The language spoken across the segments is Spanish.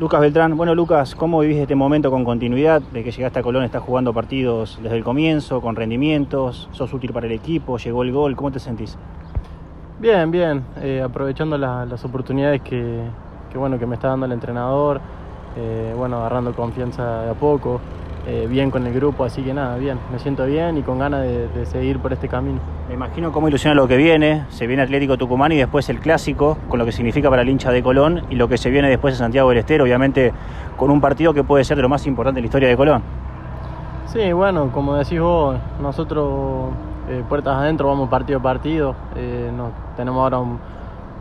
Lucas Beltrán, bueno Lucas, ¿cómo vivís este momento con continuidad? De que llegaste a Colón, estás jugando partidos desde el comienzo, con rendimientos, sos útil para el equipo, llegó el gol, ¿cómo te sentís? Bien, bien, eh, aprovechando la, las oportunidades que, que, bueno, que me está dando el entrenador, eh, bueno, agarrando confianza de a poco, eh, bien con el grupo, así que nada, bien, me siento bien y con ganas de, de, seguir por este camino. Me imagino cómo ilusiona lo que viene, se viene Atlético Tucumán y después el clásico, con lo que significa para el hincha de Colón y lo que se viene después de Santiago del Estero, obviamente con un partido que puede ser de lo más importante de la historia de Colón. Sí, bueno, como decís vos, nosotros eh, puertas adentro vamos partido a partido, eh, no, tenemos ahora un,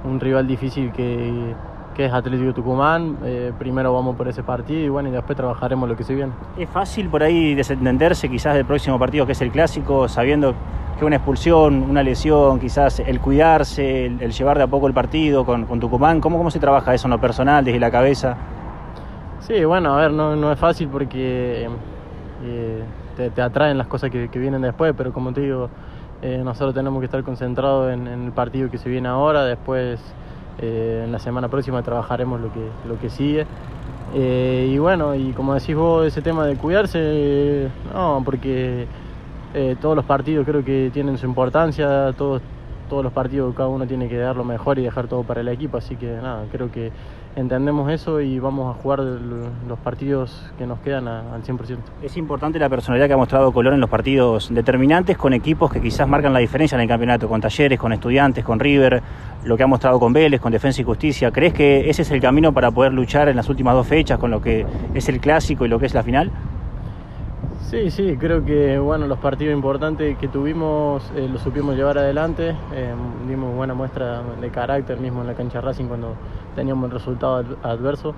un rival difícil que que es Atlético Tucumán. Eh, primero vamos por ese partido y bueno, y después trabajaremos lo que se viene. ¿Es fácil por ahí desentenderse quizás del próximo partido que es el clásico, sabiendo que una expulsión, una lesión, quizás el cuidarse, el, el llevar de a poco el partido con, con, Tucumán? ¿Cómo, ¿Cómo se trabaja eso en lo personal, desde la cabeza? Sí, bueno, a ver, no, no es fácil porque eh, te, te, atraen las cosas que, que, vienen después, pero como te digo, eh, nosotros tenemos que estar concentrados en, en el partido que se viene ahora, después eh, en la semana próxima trabajaremos lo que, lo que sigue. Eh, y bueno, y como decís vos, ese tema de cuidarse, no, porque eh, todos los partidos creo que tienen su importancia, todos, todos los partidos cada uno tiene que dar lo mejor y dejar todo para el equipo, así que nada, creo que entendemos eso y vamos a jugar los partidos que nos quedan a, al 100%. Es importante la personalidad que ha mostrado Colón en los partidos determinantes con equipos que quizás marcan la diferencia en el campeonato, con Talleres, con Estudiantes, con River, lo que ha mostrado con Vélez, con Defensa y Justicia. ¿Crees que ese es el camino para poder luchar en las últimas dos fechas con lo que es el clásico y lo que es la final? Sí, sí, creo que bueno, los partidos importantes que tuvimos eh, los supimos llevar adelante, eh, dimos buena muestra de carácter mismo en la cancha Racing cuando teníamos el resultado adverso.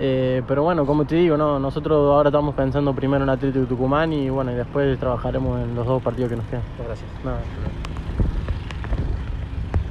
Eh, pero bueno, como te digo, no, nosotros ahora estamos pensando primero en Atlético Tucumán y bueno, y después trabajaremos en los dos partidos que nos quedan. Gracias. Nada.